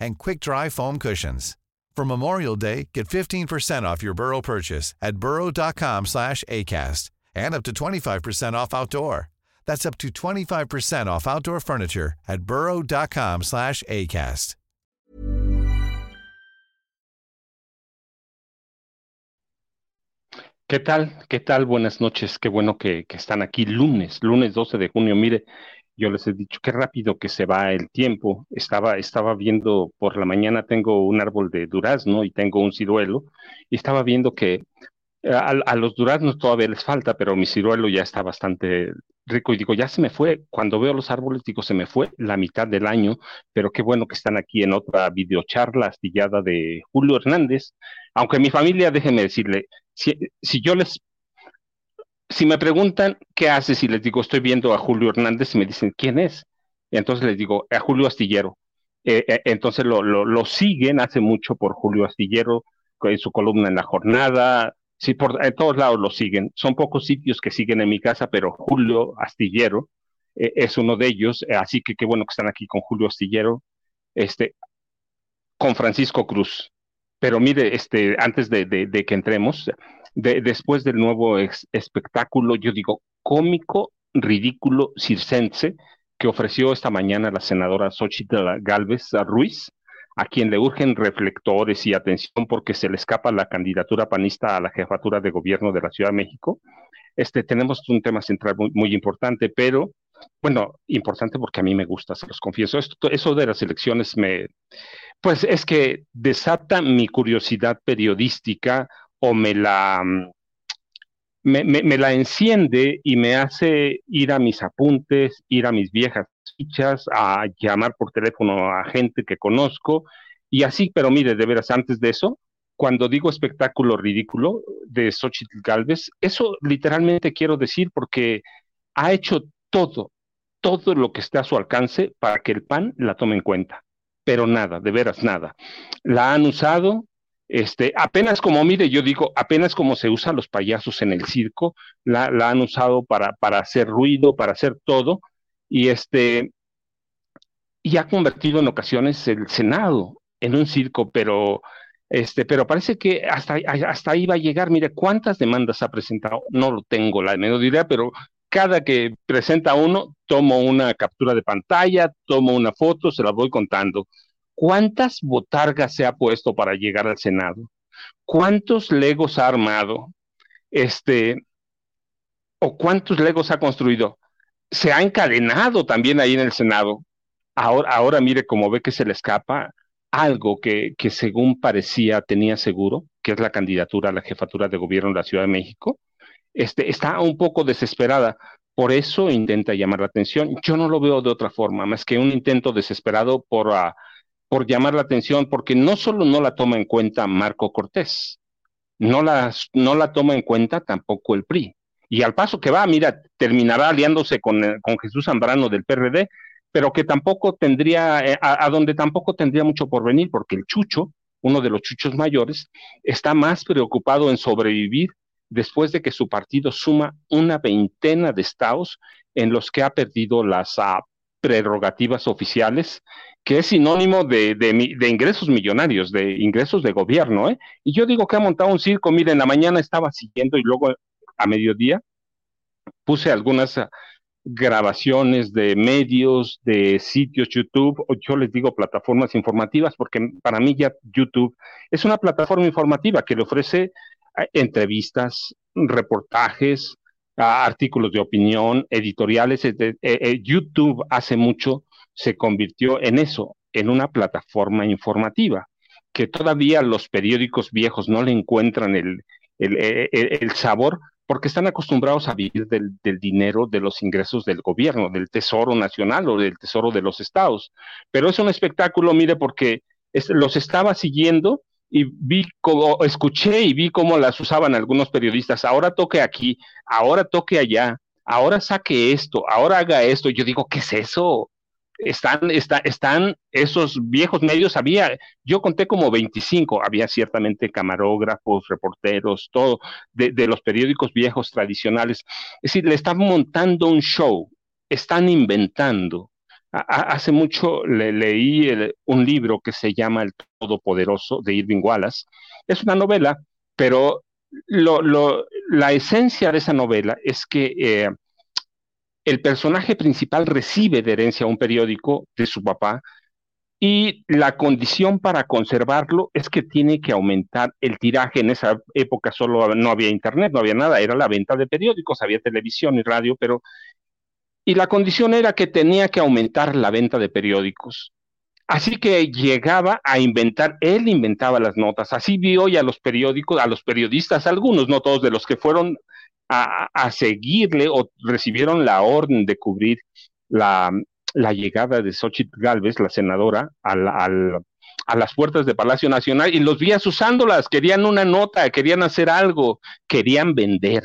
and quick-dry foam cushions. For Memorial Day, get 15% off your Burrow purchase at burrow.com slash ACAST and up to 25% off outdoor. That's up to 25% off outdoor furniture at burrow.com slash ACAST. ¿Qué tal? ¿Qué tal? Buenas noches. Qué bueno que, que están aquí lunes, lunes 12 de junio. Mire, yo les he dicho qué rápido que se va el tiempo. Estaba, estaba viendo por la mañana, tengo un árbol de durazno y tengo un ciruelo, y estaba viendo que eh, a, los duraznos todavía les falta, pero mi ciruelo ya está bastante rico. Y digo, ya se me fue. Cuando veo los árboles, digo, se me fue la mitad del año, pero qué bueno que están aquí en otra videocharla astillada de Julio Hernández. Aunque mi familia, déjeme decirle, si yo les si me preguntan qué haces y les digo estoy viendo a Julio Hernández y me dicen quién es, entonces les digo a Julio Astillero. Eh, eh, entonces lo, lo, siguen hace mucho por Julio Astillero, en su columna en la jornada, sí, por en todos lados lo siguen. Son pocos sitios que siguen en mi casa, pero Julio Astillero eh, es uno de ellos, así que qué bueno que están aquí con Julio Astillero, este, con Francisco Cruz. Pero mire, este, antes de, que entremos, de, después del nuevo ex, espectáculo, yo digo, cómico, ridículo, circense, que ofreció esta mañana la senadora Xochitl Galvez Ruiz, a quien le urgen reflectores y atención porque se le escapa la candidatura panista a la jefatura de gobierno de la Ciudad de México. Este, tenemos un tema central muy, importante, pero bueno, importante porque a mí me gusta, se los confieso. Eso de las elecciones me, pues es que desata mi curiosidad periodística o me la, me, me, la enciende y me hace ir a mis apuntes, ir a mis viejas fichas, a llamar por teléfono a gente que conozco y así, pero mire, de veras, antes de eso, cuando digo espectáculo ridículo de Xochitl Galvez, eso literalmente quiero decir porque ha hecho todo, todo lo que está a su alcance para que el PAN la tome en cuenta, pero nada, de veras nada. La han usado, este, apenas como, mire, yo digo, apenas como se usan los payasos en el circo, la, la han usado para, para hacer ruido, para hacer todo, y este, y ha convertido en ocasiones el Senado en un circo, pero, este, pero parece que hasta, hasta ahí va a llegar. Mire, ¿cuántas demandas ha presentado? No lo tengo la menor idea, pero cada que presenta uno, tomo una captura de pantalla, tomo una foto, se la voy contando. ¿Cuántas botargas se ha puesto para llegar al Senado? ¿Cuántos legos ha armado? Este, o cuántos legos ha construido? Se ha encadenado también ahí en el Senado. Ahora, ahora mire cómo ve que se le escapa algo que, que según parecía tenía seguro, que es la candidatura a la jefatura de gobierno de la Ciudad de México. Este, está un poco desesperada. Por eso intenta llamar la atención. Yo no lo veo de otra forma, más que un intento desesperado por, uh, por llamar la atención, porque no solo no la toma en cuenta Marco Cortés, no la, no la toma en cuenta tampoco el PRI. Y al paso que va, mira, terminará aliándose con, con Jesús Zambrano del PRD, pero que tampoco tendría, eh, a, donde tampoco tendría mucho por venir, porque el Chucho, uno de los chuchos mayores, está más preocupado en sobrevivir después de que su partido suma una veintena de estados en los que ha perdido las uh, prerrogativas oficiales que es sinónimo de, ingresos millonarios, de ingresos de gobierno. ¿eh? Y yo digo que ha montado un circo, miren, en la mañana estaba siguiendo y luego a mediodía puse algunas grabaciones de medios, de sitios YouTube, o yo les digo plataformas informativas, porque para mí ya YouTube es una plataforma informativa que le ofrece eh, entrevistas, reportajes, artículos de opinión, editoriales. Eh, YouTube hace mucho se convirtió en eso, en una plataforma informativa, que todavía los periódicos viejos no le encuentran el, el, sabor porque están acostumbrados a vivir del, dinero de los ingresos del gobierno, del Tesoro Nacional o del Tesoro de los Estados. Pero es un espectáculo, mire, porque los estaba siguiendo y vi como, escuché y vi cómo las usaban algunos periodistas. Ahora toque aquí, ahora toque allá, ahora saque esto, ahora haga esto. Yo digo, ¿qué es eso? Están, está, están esos viejos medios, había, yo conté como 25, había ciertamente camarógrafos, reporteros, todo, de, los periódicos viejos tradicionales. Es decir, le están montando un show, están inventando. hace mucho le, leí un libro que se llama El Todopoderoso de Irving Wallace. Es una novela, pero lo, lo, la esencia de esa novela es que eh, el personaje principal recibe de herencia un periódico de su papá y la condición para conservarlo es que tiene que aumentar el tiraje. En esa época solo no había internet, no había nada, era la venta de periódicos, había televisión y radio, pero... Y la condición era que tenía que aumentar la venta de periódicos. Así que llegaba a inventar, él inventaba las notas, así vio y a los periódicos, a los periodistas, algunos, no todos de los que fueron a, seguirle o recibieron la orden de cubrir la, llegada de Xochitl Galvez, la senadora, al, a las puertas de Palacio Nacional y los vías usándolas, querían una nota, querían hacer algo, querían vender.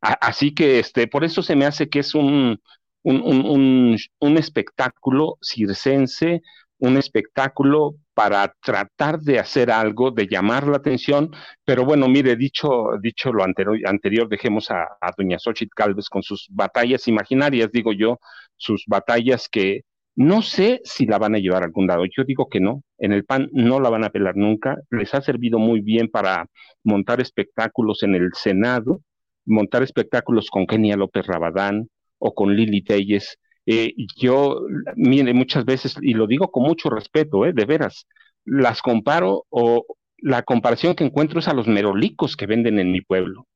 así que este, por eso se me hace que es un, un, un, un espectáculo circense, un espectáculo para tratar de hacer algo, de llamar la atención, pero bueno, mire, dicho, dicho lo anterior, dejemos a, doña Xochitl Calves con sus batallas imaginarias, digo yo, sus batallas que no sé si la van a llevar a algún lado. Yo digo que no, en el PAN no la van a pelar nunca, les ha servido muy bien para montar espectáculos en el Senado, montar espectáculos con Kenia López Rabadán o con Lili Telles, eh, yo, mire, muchas veces, y lo digo con mucho respeto, eh, de veras, las comparo o la comparación que encuentro es a los merolicos que venden en mi pueblo.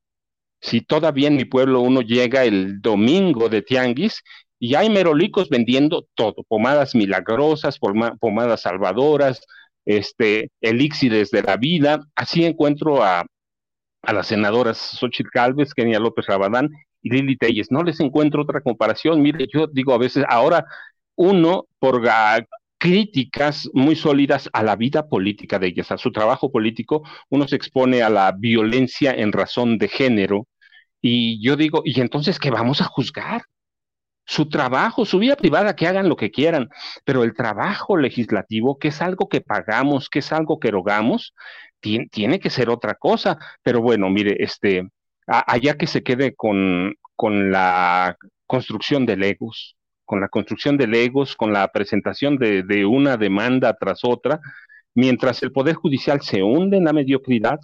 Si todavía en mi pueblo uno llega el domingo de tianguis y hay merolicos vendiendo todo, pomadas milagrosas, pomadas salvadoras, este, elixires de la vida, así encuentro a, a las senadoras Xochitl Calves, Kenia López Rabadán y Lili Telles. No les encuentro otra comparación. Mire, yo digo a veces, ahora uno, por críticas muy sólidas a la vida política de ellas, a su trabajo político, uno se expone a la violencia en razón de género. Y yo digo, ¿y entonces qué vamos a juzgar? Su trabajo, su vida privada, que hagan lo que quieran, pero el trabajo legislativo, que es algo que pagamos, que es algo que erogamos, tiene, tiene que ser otra cosa. Pero bueno, mire, este, allá que se quede con, con la construcción de legos, con la construcción de legos, con la presentación de, de, una demanda tras otra, mientras el Poder Judicial se hunde en la mediocridad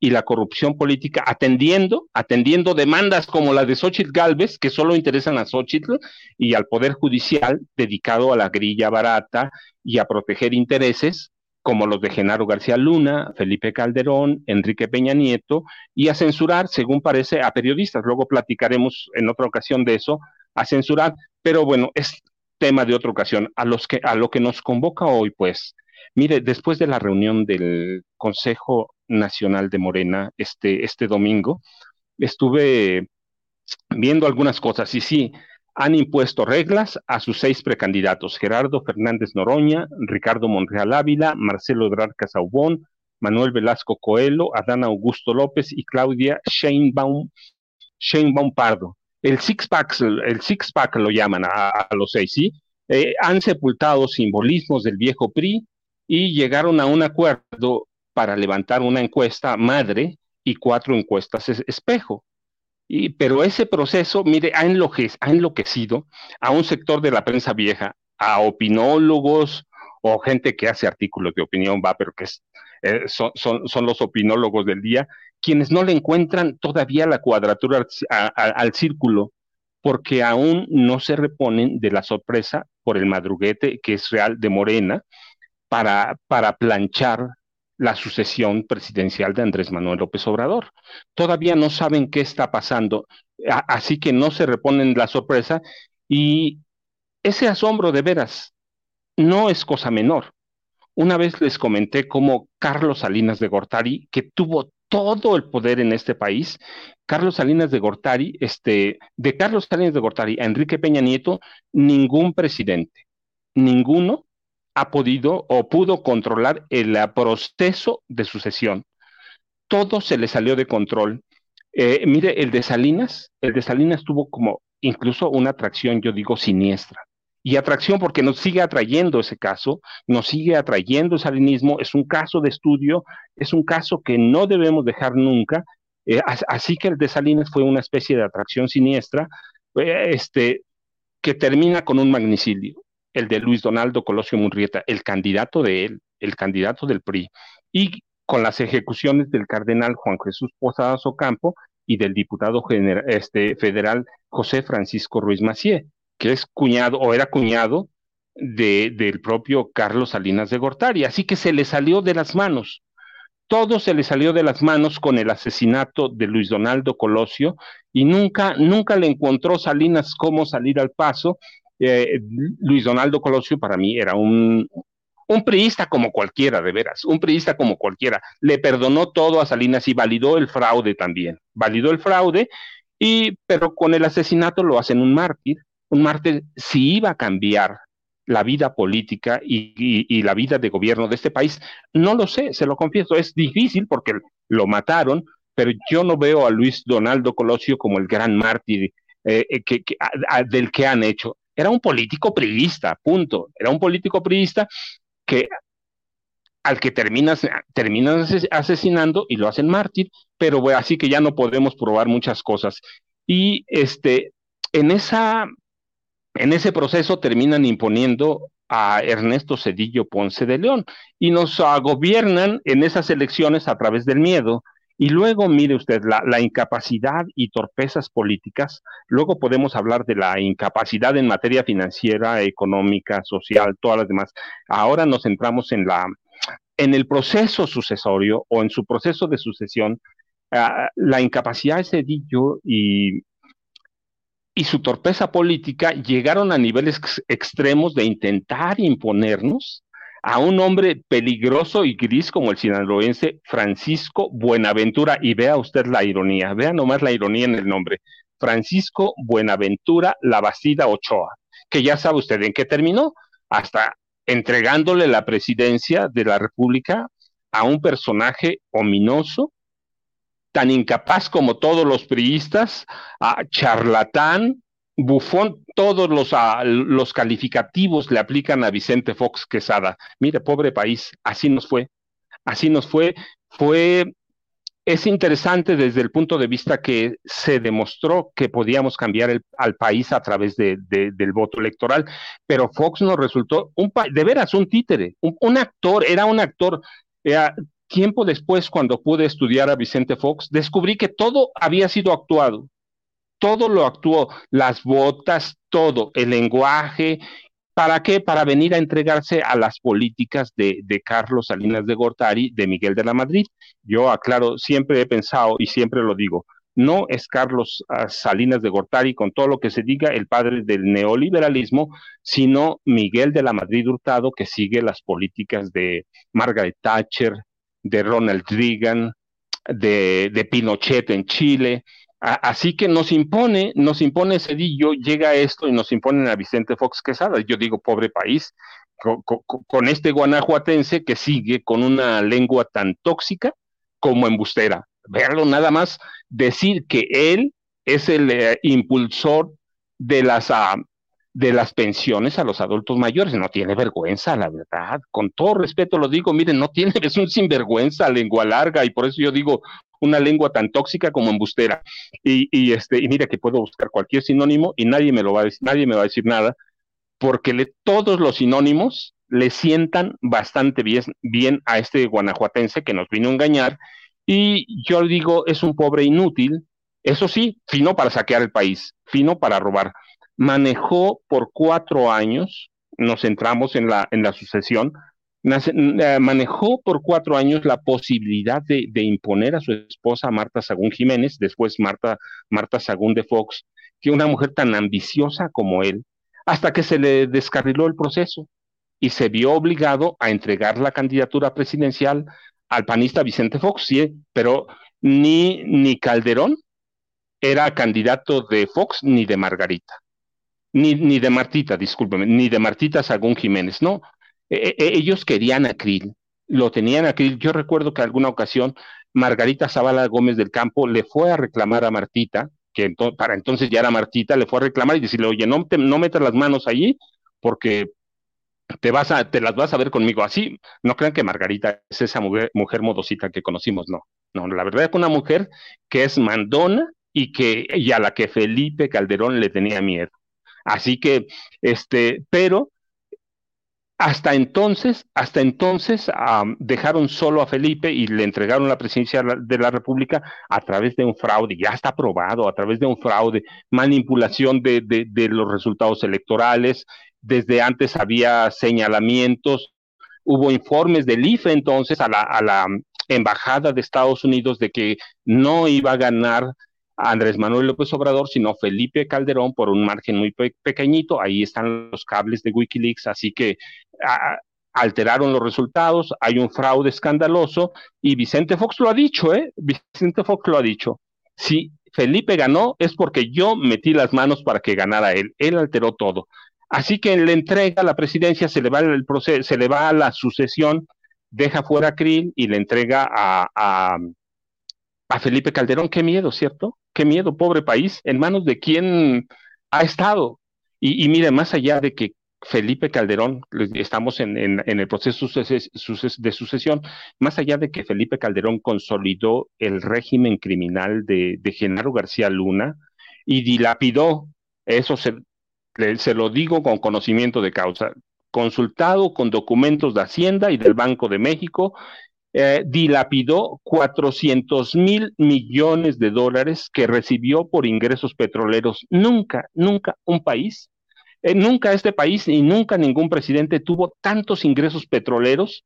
y la corrupción política, atendiendo, atendiendo demandas como la de Xochitl Galvez, que solo interesan a Xochitl y al Poder Judicial dedicado a la grilla barata y a proteger intereses, como los de Genaro García Luna, Felipe Calderón, Enrique Peña Nieto, y a censurar, según parece, a periodistas. Luego platicaremos en otra ocasión de eso, a censurar, pero bueno, es tema de otra ocasión. A, los que, a lo que nos convoca hoy, pues, mire, después de la reunión del Consejo Nacional de Morena este, este domingo, estuve viendo algunas cosas y sí, han impuesto reglas a sus seis precandidatos, Gerardo Fernández Noroña, Ricardo Monreal Ávila, Marcelo Ebrard Casaubón, Manuel Velasco Coelho, Adán Augusto López y Claudia Sheinbaum, Sheinbaum Pardo. El six-pack el six pack lo llaman a, los seis, ¿sí? Eh, han sepultado simbolismos del viejo PRI y llegaron a un acuerdo para levantar una encuesta madre y cuatro encuestas espejo pero ese proceso, mire, ha, enloquecido a un sector de la prensa vieja, a opinólogos o gente que hace artículos de opinión, va, pero que eh, son, son, los opinólogos del día, quienes no le encuentran todavía la cuadratura al, círculo porque aún no se reponen de la sorpresa por el madruguete que es real de Morena para, para planchar la sucesión presidencial de Andrés Manuel López Obrador. Todavía no saben qué está pasando, así que no se reponen la sorpresa y ese asombro de veras no es cosa menor. Una vez les comenté cómo Carlos Salinas de Gortari, que tuvo todo el poder en este país, Carlos Salinas de Gortari, este, de Carlos Salinas de Gortari a Enrique Peña Nieto, ningún presidente, ninguno ha podido o pudo controlar el proceso de sucesión. Todo se le salió de control. Eh, mire, el de Salinas, el de Salinas tuvo como incluso una atracción, yo digo, siniestra. Y atracción porque nos sigue atrayendo ese caso, nos sigue atrayendo el salinismo, es un caso de estudio, es un caso que no debemos dejar nunca. Eh, así que el de Salinas fue una especie de atracción siniestra, eh, este, que termina con un magnicidio el de Luis Donaldo Colosio Murrieta, el candidato de él, el candidato del PRI, y con las ejecuciones del cardenal Juan Jesús Posadas Ocampo y del diputado general, este, federal José Francisco Ruiz Macié, que es cuñado o era cuñado de, del propio Carlos Salinas de Gortari. Así que se le salió de las manos. Todo se le salió de las manos con el asesinato de Luis Donaldo Colosio y nunca, nunca le encontró Salinas cómo salir al paso eh, Luis Donaldo Colosio para mí era un, un priista como cualquiera, de veras, un priista como cualquiera. Le perdonó todo a Salinas y validó el fraude también. Validó el fraude, y, pero con el asesinato lo hacen un mártir. Un mártir si iba a cambiar la vida política y, la vida de gobierno de este país. No lo sé, se lo confieso, es difícil porque lo mataron, pero yo no veo a Luis Donaldo Colosio como el gran mártir eh, eh, que, del que han hecho era un político priista, punto. Era un político priista que al que terminas, terminan asesinando y lo hacen mártir, pero así que ya no podemos probar muchas cosas. Y este, en, esa, en ese proceso terminan imponiendo a Ernesto Cedillo Ponce de León y nos gobiernan en esas elecciones a través del miedo, y luego, mire usted, la, incapacidad y torpezas políticas, luego podemos hablar de la incapacidad en materia financiera, económica, social, todas las demás. Ahora nos centramos en la en el proceso sucesorio o en su proceso de sucesión, ah, la incapacidad de Cedillo y, y su torpeza política llegaron a niveles extremos de intentar imponernos a un hombre peligroso y gris como el sinaloense Francisco Buenaventura. Y vea usted la ironía, vea nomás la ironía en el nombre. Francisco Buenaventura Labastida Ochoa, que ya sabe usted en qué terminó, hasta entregándole la presidencia de la República a un personaje ominoso, tan incapaz como todos los priistas, a charlatán, bufón, todos los, ah, los calificativos le aplican a Vicente Fox Quesada. Mire, pobre país, así nos fue, así nos fue, fue, es interesante desde el punto de vista que se demostró que podíamos cambiar al país a través de, del voto electoral, pero Fox nos resultó un de veras un títere, un, actor, era un actor. tiempo después, cuando pude estudiar a Vicente Fox, descubrí que todo había sido actuado, todo lo actuó, las botas, todo, el lenguaje. ¿Para qué? Para venir a entregarse a las políticas de, Carlos Salinas de Gortari, de Miguel de la Madrid. Yo aclaro, siempre he pensado y siempre lo digo, no es Carlos ah, Salinas de Gortari, con todo lo que se diga, el padre del neoliberalismo, sino Miguel de la Madrid Hurtado, que sigue las políticas de Margaret Thatcher, de Ronald Reagan, de, de Pinochet en Chile, así que nos impone, nos impone Cedillo, llega esto y nos imponen a Vicente Fox Quesada. Yo digo, pobre país, con, este guanajuatense que sigue con una lengua tan tóxica como embustera. Verlo nada más, decir que él es el eh, impulsor de las, ah, de las pensiones a los adultos mayores. No tiene vergüenza, la verdad. Con todo respeto lo digo, miren, no tiene, es un sinvergüenza, lengua larga, y por eso yo digo, una lengua tan tóxica como embustera. Y, este, mira que puedo buscar cualquier sinónimo y nadie me lo va a decir, nadie me va a decir nada, porque le, todos los sinónimos le sientan bastante bien, bien a este guanajuatense que nos vino a engañar. Y yo digo, es un pobre inútil, Eso sí, fino para saquear el país, fino para robar. Manejó por cuatro años, nos centramos en la, en la sucesión, eh, manejó por cuatro años la posibilidad de, imponer a su esposa Marta Sagún Jiménez, después Marta, Marta Sagún de Fox, que una mujer tan ambiciosa como él, hasta que se le descarriló el proceso y se vio obligado a entregar la candidatura presidencial al panista Vicente Fox, sí, pero ni, ni Calderón era candidato de Fox ni de Margarita, ni, ni de Martita, discúlpeme, ni de Martita Sagún Jiménez, no. E, e, ellos querían a Krill, lo tenían a Krill. Yo recuerdo que alguna ocasión Margarita Zavala Gómez del Campo le fue a reclamar a Martita, que para entonces ya era Martita, le fue a reclamar y decirle, oye, no, no metas las manos allí porque te vas a, te las vas a ver conmigo. Así, no crean que Margarita es esa mujer, mujer modosita que conocimos, no. No, la verdad es que una mujer que es mandona y que, y a la que Felipe Calderón le tenía miedo. Así que, este, pero hasta entonces, hasta entonces dejaron solo a Felipe y le entregaron la presidencia de la República a través de un fraude, ya está aprobado, a través de un fraude, manipulación de, de los resultados electorales, desde antes había señalamientos, hubo informes del IFE entonces a la, a la embajada de Estados Unidos de que no iba a ganar Andrés Manuel López Obrador, sino Felipe Calderón por un margen muy pequeñito. Ahí están los cables de Wikileaks, así que alteraron los resultados, hay un fraude escandaloso y Vicente Fox lo ha dicho, ¿eh? Vicente Fox lo ha dicho. Si Felipe ganó es porque yo metí las manos para que ganara él, él alteró todo. Así que le entrega la presidencia, se le va el proceso, se le va a la sucesión, deja fuera a Krill y le entrega a, a, a Felipe Calderón. Qué miedo, ¿cierto? Qué miedo, pobre país, en manos de quién ha estado. Y, mire, más allá de que Felipe Calderón, estamos en, en, en, el proceso de sucesión, más allá de que Felipe Calderón consolidó el régimen criminal de, de Genaro García Luna y dilapidó, eso se, se lo digo con conocimiento de causa, consultado con documentos de Hacienda y del Banco de México, eh, dilapidó 400 mil millones de dólares que recibió por ingresos petroleros. Nunca, nunca un país eh, nunca este país y nunca ningún presidente tuvo tantos ingresos petroleros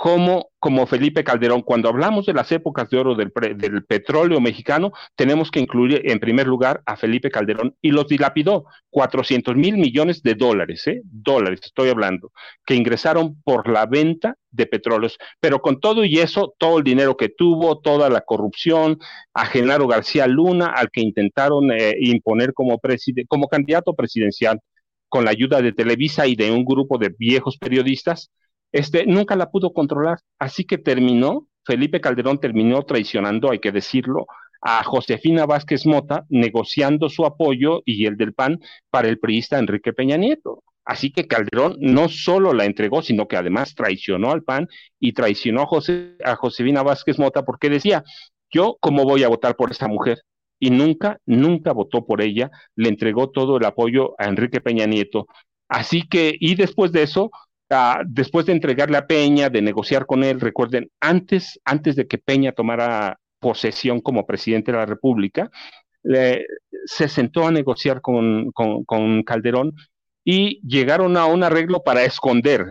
como, como Felipe Calderón. Cuando hablamos de las épocas de oro del, del, petróleo mexicano, tenemos que incluir en primer lugar a Felipe Calderón y los dilapidó 400 mil millones de dólares, ¿eh? dólares estoy hablando, que ingresaron por la venta de petróleos. Pero con todo y eso, todo el dinero que tuvo, toda la corrupción, a Genaro García Luna, al que intentaron eh, imponer como, como candidato presidencial, con la ayuda de Televisa y de un grupo de viejos periodistas, este, nunca la pudo controlar. Así que terminó, Felipe Calderón terminó traicionando, hay que decirlo, a Josefina Vázquez Mota, negociando su apoyo y el del PAN para el priista Enrique Peña Nieto. Así que Calderón no solo la entregó, sino que además traicionó al PAN y traicionó a, José, a Josefina Vázquez Mota porque decía, yo cómo voy a votar por esta mujer y nunca, nunca votó por ella, le entregó todo el apoyo a Enrique Peña Nieto. Así que, y después de eso, uh, después de entregarle a Peña, de negociar con él, recuerden, antes, antes de que Peña tomara posesión como presidente de la República, le, se sentó a negociar con, con, con Calderón y llegaron a un arreglo para esconder.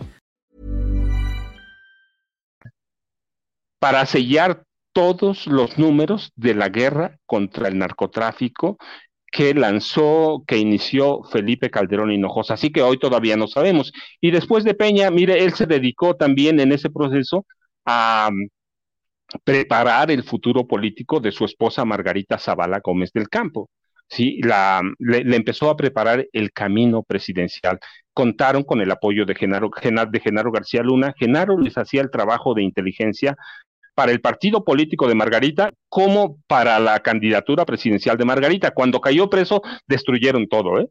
para sellar todos los números de la guerra contra el narcotráfico que lanzó, que inició Felipe Calderón Hinojosa. Así que hoy todavía no sabemos. Y después de Peña, mire, él se dedicó también en ese proceso a mm, preparar el futuro político de su esposa Margarita Zavala Gómez del Campo. Sí, la, le, empezó a preparar el camino presidencial. Contaron con el apoyo de Genaro, de Genaro García Luna. Genaro les hacía el trabajo de inteligencia para el partido político de Margarita como para la candidatura presidencial de Margarita. Cuando cayó preso, destruyeron todo, ¿eh?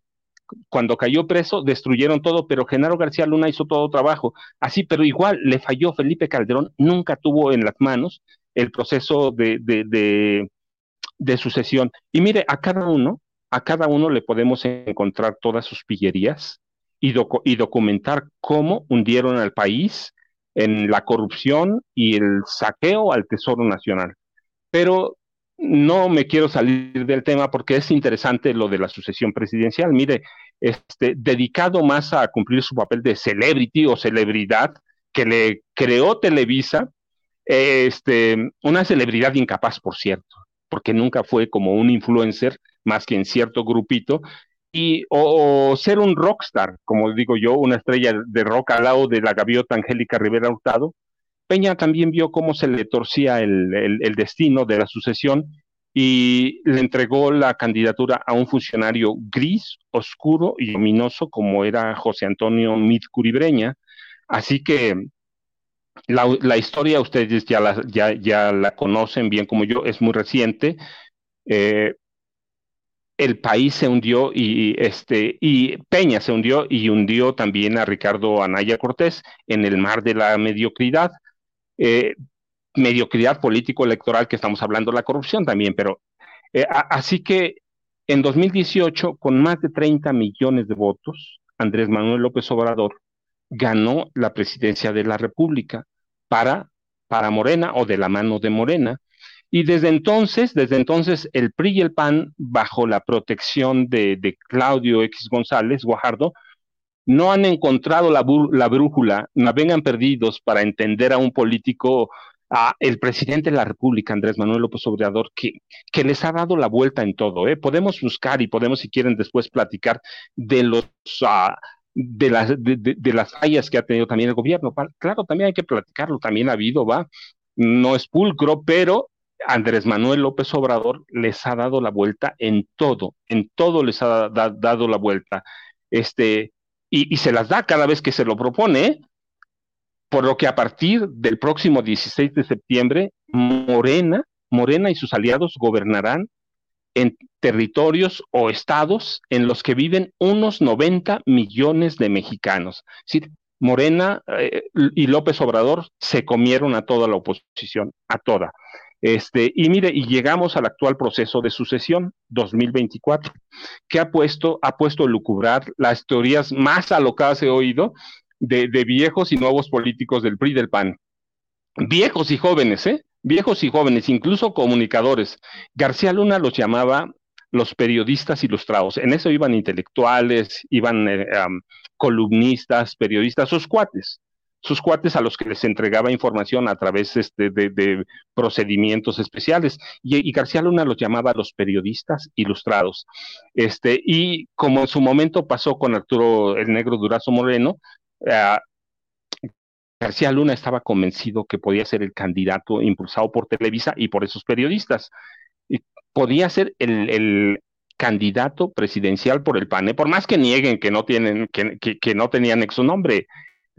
Cuando cayó preso, destruyeron todo, pero Genaro García Luna hizo todo trabajo. Así, pero igual le falló Felipe Calderón, nunca tuvo en las manos el proceso de, sucesión. Y mire, a cada uno, a cada uno le podemos encontrar todas sus pillerías y, y documentar cómo hundieron al país, en la corrupción y el saqueo al Tesoro Nacional. Pero no me quiero salir del tema porque es interesante lo de la sucesión presidencial. Mire, este, dedicado más a cumplir su papel de celebrity o celebridad que le creó Televisa, este, una celebridad incapaz, por cierto, porque nunca fue como un influencer más que en cierto grupito, y o, ser un rockstar, como digo yo, una estrella de rock al lado de la gaviota Angélica Rivera Hurtado, Peña también vio cómo se le torcía el, el, destino de la sucesión y le entregó la candidatura a un funcionario gris, oscuro y ominoso como era José Antonio Mit Curibreña. Así que la, la historia ustedes ya la, ya, ya la conocen bien como yo, es muy reciente. Eh, el país se hundió y, este, y Peña se hundió y hundió también a Ricardo Anaya Cortés en el mar de la mediocridad. Eh, mediocridad político-electoral que estamos hablando, la corrupción también, pero eh, así que en 2018, con más de 30 millones de votos, Andrés Manuel López Obrador ganó la presidencia de la República para, para Morena o de la mano de Morena. Y desde entonces, desde entonces, el PRI y el PAN, bajo la protección de, Claudio X González Guajardo, no han encontrado la, brújula, no vengan perdidos para entender a un político, a el presidente de la República, Andrés Manuel López Obrador, que, que les ha dado la vuelta en todo. ¿eh? Podemos buscar y podemos, si quieren, después platicar de los... Ah, de las, de, las fallas que ha tenido también el gobierno. Claro, también hay que platicarlo, también ha habido, va, no es pulcro, pero Andrés Manuel López Obrador les ha dado la vuelta en todo, en todo les ha dado la vuelta. Este, y, se las da cada vez que se lo propone, ¿eh? por lo que a partir del próximo 16 de septiembre, Morena, Morena y sus aliados gobernarán en territorios o estados en los que viven unos 90 millones de mexicanos. Morena eh, y López Obrador se comieron a toda la oposición, a toda. Este, y mire, y llegamos al actual proceso de sucesión 2024, que ha puesto, ha puesto a lucubrar las teorías más alocadas he oído de, de viejos y nuevos políticos del PRI del PAN. Viejos y jóvenes, ¿eh? Viejos y jóvenes, incluso comunicadores. García Luna los llamaba los periodistas ilustrados. En eso iban intelectuales, iban eh, columnistas, periodistas, sus cuates sus cuates a los que les entregaba información a través este, de, procedimientos especiales. Y, García Luna los llamaba los periodistas ilustrados. Este, y como en su momento pasó con Arturo el Negro Durazo Moreno, eh, García Luna estaba convencido que podía ser el candidato impulsado por Televisa y por esos periodistas. Y podía ser el, candidato presidencial por el PAN, por más que nieguen que no tienen, que, que no tenían su nombre,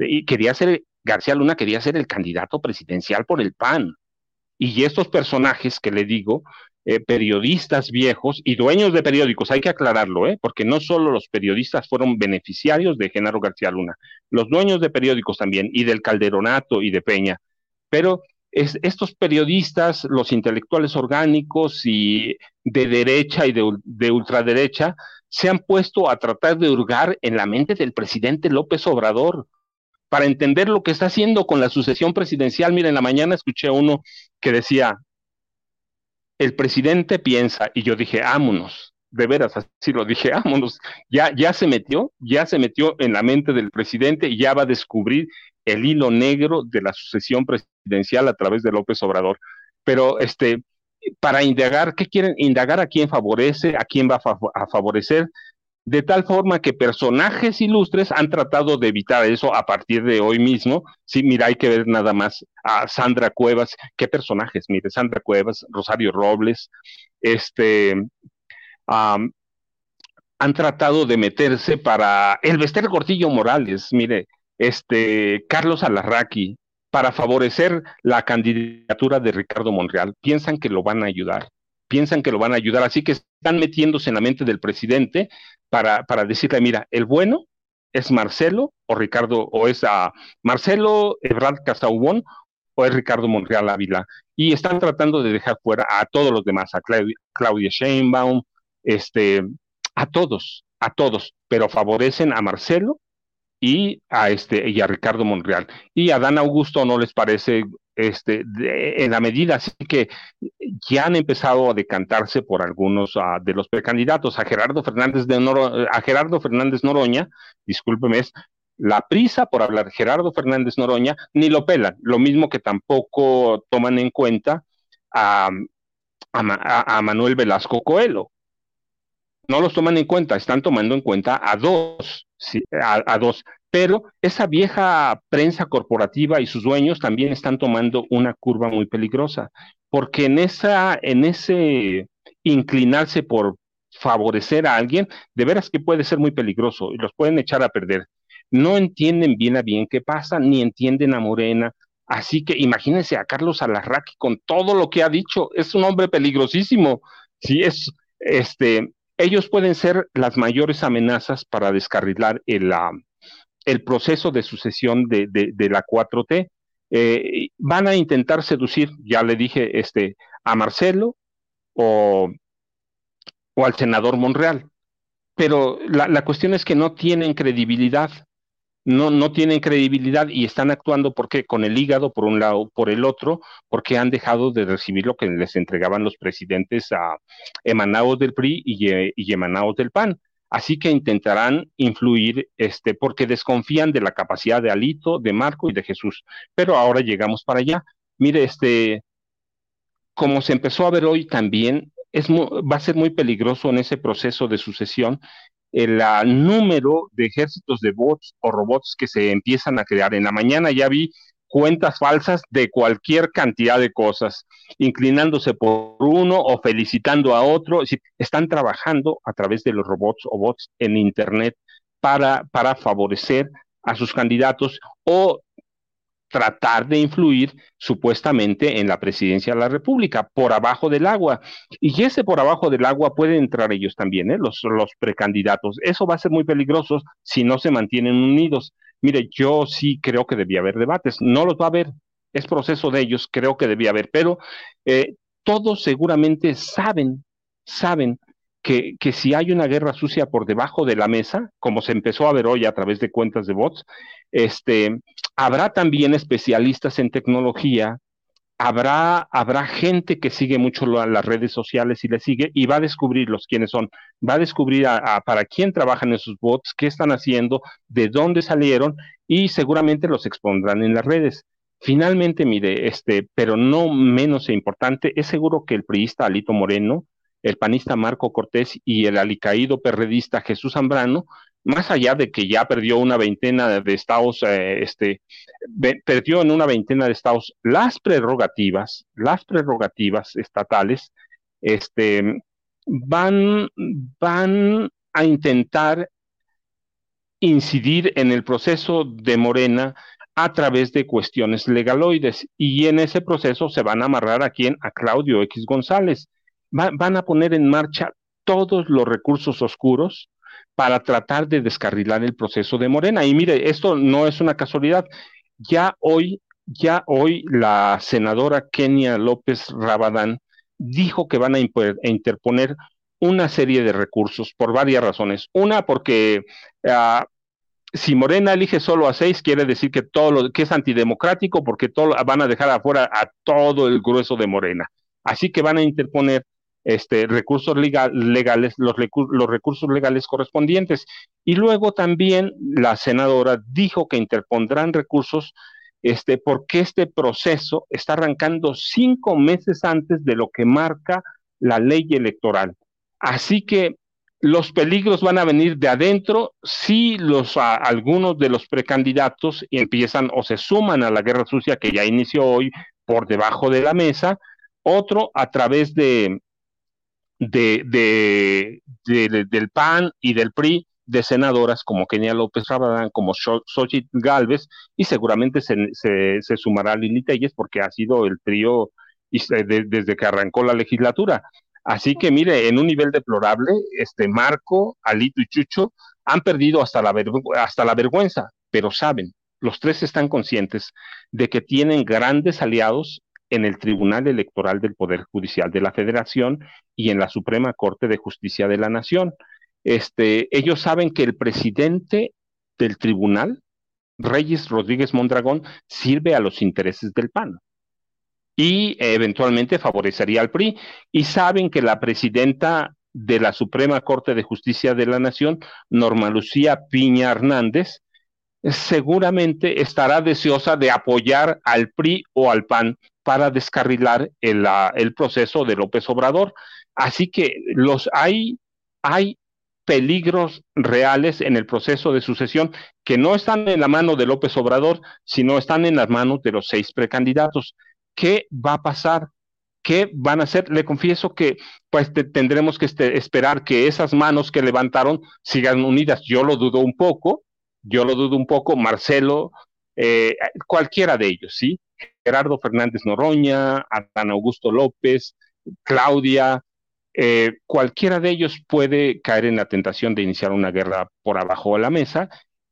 y quería ser, García Luna quería ser el candidato presidencial por el PAN. Y estos personajes que le digo, eh, periodistas viejos y dueños de periódicos, hay que aclararlo, ¿eh? porque no solo los periodistas fueron beneficiarios de Genaro García Luna, los dueños de periódicos también, y del Calderonato y de Peña, pero estos periodistas, los intelectuales orgánicos y de derecha y de, de ultraderecha, se han puesto a tratar de hurgar en la mente del presidente López Obrador para entender lo que está haciendo con la sucesión presidencial. Miren, en la mañana escuché a uno que decía, el presidente piensa, y yo dije, ámonos, de veras, así lo dije, ámonos, ya, ya se metió, ya se metió en la mente del presidente y ya va a descubrir el hilo negro de la sucesión presidencial a través de López Obrador. pero este, para indagar, ¿qué quieren? Indagar a quién favorece, a quién va a, favorecer, de tal forma que personajes ilustres han tratado de evitar eso a partir de hoy mismo. Sí, mira, hay que ver nada más a Sandra Cuevas, qué personajes, mire, Sandra Cuevas, Rosario Robles, este, han tratado de meterse para el Vester Cortillo Morales, mire, este, Carlos Alarraqui, para favorecer la candidatura de Ricardo Monreal. Piensan que lo van a ayudar, piensan que lo van a ayudar, así que están metiéndose en la mente del presidente para, para decirle, mira, el bueno es Marcelo o Ricardo, o es a Marcelo Ebrard Casaubón o es Ricardo Monreal Ávila. Y están tratando de dejar fuera a todos los demás, a Claudia, Claudia este, a todos, a todos, pero favorecen a Marcelo y a este y a Ricardo Monreal. Y a Dan Augusto no les parece este en la medida así que ya han empezado a decantarse por algunos ah, de los precandidatos. A Gerardo Fernández de a Gerardo Fernández Noroña, discúlpeme, es la prisa por hablar. Gerardo Fernández Noroña ni lo pelan, lo mismo que tampoco toman en cuenta a, a Manuel Velasco Coelho. No los toman en cuenta, están tomando en cuenta a dos, a, dos. Pero esa vieja prensa corporativa y sus dueños también están tomando una curva muy peligrosa, porque en esa, en ese inclinarse por favorecer a alguien, de veras que puede ser muy peligroso y los pueden echar a perder. No entienden bien a bien qué pasa, ni entienden a Morena. Así que imagínense a Carlos Alarraqui con todo lo que ha dicho, es un hombre peligrosísimo. Sí, es, este, ellos pueden ser las mayores amenazas para descarrilar el, el proceso de sucesión de, la 4T. Eh, van a intentar seducir, ya le dije, este, a Marcelo o, o al senador Monreal. Pero la, cuestión es que no tienen credibilidad no, no tienen credibilidad y están actuando porque con el hígado por un lado, por el otro, porque han dejado de recibir lo que les entregaban los presidentes a emanados del PRI y, y emanados del PAN. Así que intentarán influir, este, porque desconfían de la capacidad de Alito, de Marco y de Jesús. Pero ahora llegamos para allá. Mire, este, como se empezó a ver hoy también, es va a ser muy peligroso en ese proceso de sucesión el número de ejércitos de bots o robots que se empiezan a crear. En la mañana ya vi cuentas falsas de cualquier cantidad de cosas, inclinándose por uno o felicitando a otro. Están trabajando a través de los robots o bots en Internet para, para favorecer a sus candidatos o tratar de influir supuestamente en la presidencia de la República, por abajo del agua. Y ese por abajo del agua pueden entrar ellos también, ¿eh? los, los precandidatos. Eso va a ser muy peligroso si no se mantienen unidos. Mire, yo sí creo que debía haber debates, no los va a haber, es proceso de ellos, creo que debía haber, pero eh, todos seguramente saben, saben que, que, si hay una guerra sucia por debajo de la mesa, como se empezó a ver hoy a través de cuentas de bots, este, habrá también especialistas en tecnología, habrá, habrá gente que sigue mucho las redes sociales y le sigue y va a descubrirlos quiénes son, va a descubrir a, para quién trabajan esos bots, qué están haciendo, de dónde salieron y seguramente los expondrán en las redes. Finalmente, mire, este, pero no menos importante, es seguro que el priista Alito Moreno, el panista Marco Cortés y el alicaído perredista Jesús Zambrano más allá de que ya perdió una veintena de estados, eh, este, perdió en una veintena de estados las prerrogativas, las prerrogativas estatales, este, van, van a intentar incidir en el proceso de Morena a través de cuestiones legaloides y en ese proceso se van a amarrar a quién? A Claudio X González. Van a poner en marcha todos los recursos oscuros para tratar de descarrilar el proceso de Morena. Y mire, esto no es una casualidad. Ya hoy, ya hoy la senadora Kenia López Rabadán dijo que van a interponer una serie de recursos por varias razones. Una, porque ah, si Morena elige solo a seis, quiere decir que todo lo que es antidemocrático, porque todo, van a dejar afuera a todo el grueso de Morena. Así que van a interponer este, recursos legales, los, los recursos legales correspondientes. Y luego también la senadora dijo que interpondrán recursos este, porque este proceso está arrancando cinco meses antes de lo que marca la ley electoral. Así que los peligros van a venir de adentro si los, algunos de los precandidatos empiezan o se suman a la guerra sucia que ya inició hoy por debajo de la mesa, otro a través de, de, del PAN y del PRI de senadoras como Kenia López Rabadán, como Xochitl Galvez, y seguramente se, se, sumará Lili Telles porque ha sido el trío desde que arrancó la legislatura. Así que mire, en un nivel deplorable, este Marco, Alito y Chucho han perdido hasta la, hasta la vergüenza, pero saben, los tres están conscientes de que tienen grandes aliados en el Tribunal Electoral del Poder Judicial de la Federación y en la Suprema Corte de Justicia de la Nación. Este, ellos saben que el presidente del tribunal, Reyes Rodríguez Mondragón, sirve a los intereses del PAN y eventualmente favorecería al PRI. Y saben que la presidenta de la Suprema Corte de Justicia de la Nación, Norma Lucía Piña Hernández, seguramente estará deseosa de apoyar al PRI o al PAN para descarrilar el, proceso de López Obrador. Así que los hay, hay peligros reales en el proceso de sucesión que no están en la mano de López Obrador, sino están en las manos de los seis precandidatos. ¿Qué va a pasar? ¿Qué van a hacer? Le confieso que pues tendremos que este, esperar que esas manos que levantaron sigan unidas. Yo lo dudo un poco, yo lo dudo un poco, Marcelo, eh, cualquiera de ellos, ¿sí? Gerardo Fernández Noroña, Adán Augusto López, Claudia, eh, cualquiera de ellos puede caer en la tentación de iniciar una guerra por abajo de la mesa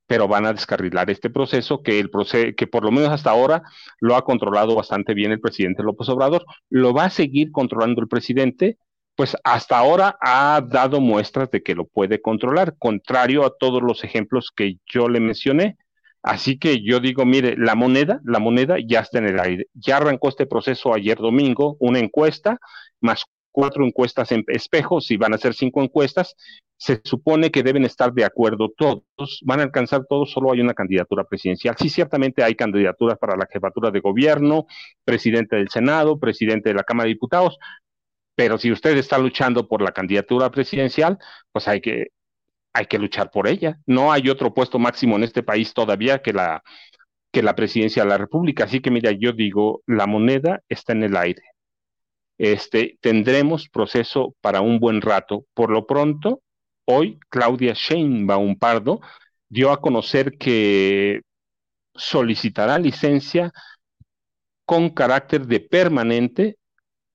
pero van a descarrilar este proceso que, el que por lo menos hasta ahora lo ha controlado bastante bien el presidente López Obrador. Lo va a seguir controlando el presidente, pues hasta ahora ha dado muestras de que lo puede controlar, contrario a todos los ejemplos que yo le mencioné. Así que yo digo, mire, la moneda, la moneda ya está en el aire. Ya arrancó este proceso ayer domingo, una encuesta, más cuatro encuestas en espejo, si van a ser cinco encuestas, se supone que deben estar de acuerdo todos, van a alcanzar todos, solo hay una candidatura presidencial. Sí, ciertamente hay candidaturas para la jefatura de gobierno, presidente del Senado, presidente de la Cámara de Diputados, pero si usted está luchando por la candidatura presidencial, pues hay que, hay que luchar por ella. No hay otro puesto máximo en este país todavía que la, que la presidencia de la República. Así que mira, yo digo, la moneda está en el aire. Este, tendremos proceso para un buen rato. Por lo pronto, Hoy, Claudia Sheinbaum Pardo dio a conocer que solicitará licencia con carácter de permanente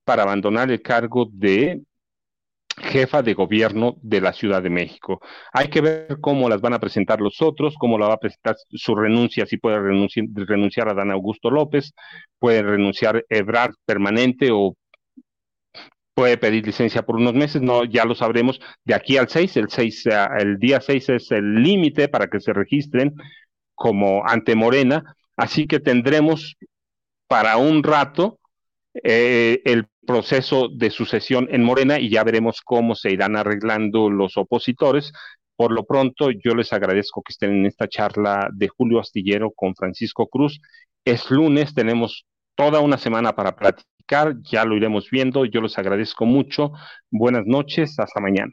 para abandonar el cargo de jefa de gobierno de la Ciudad de México. Hay que ver cómo las van a presentar los otros, cómo la va a presentar su renuncia, si puede renunciar, renunciar a Dan Augusto López, puede renunciar Ebrard permanente o puede pedir licencia por unos meses, no, ya lo sabremos de aquí al 6, el 6, el día 6 es el límite para que se registren como ante Morena, así que tendremos para un rato eh, el proceso de sucesión en Morena y ya veremos cómo se irán arreglando los opositores. Por lo pronto, yo les agradezco que estén en esta charla de Julio Astillero con Francisco Cruz. Es lunes, tenemos toda una semana para platicar ya lo iremos viendo. Yo les agradezco mucho. Buenas noches, hasta mañana.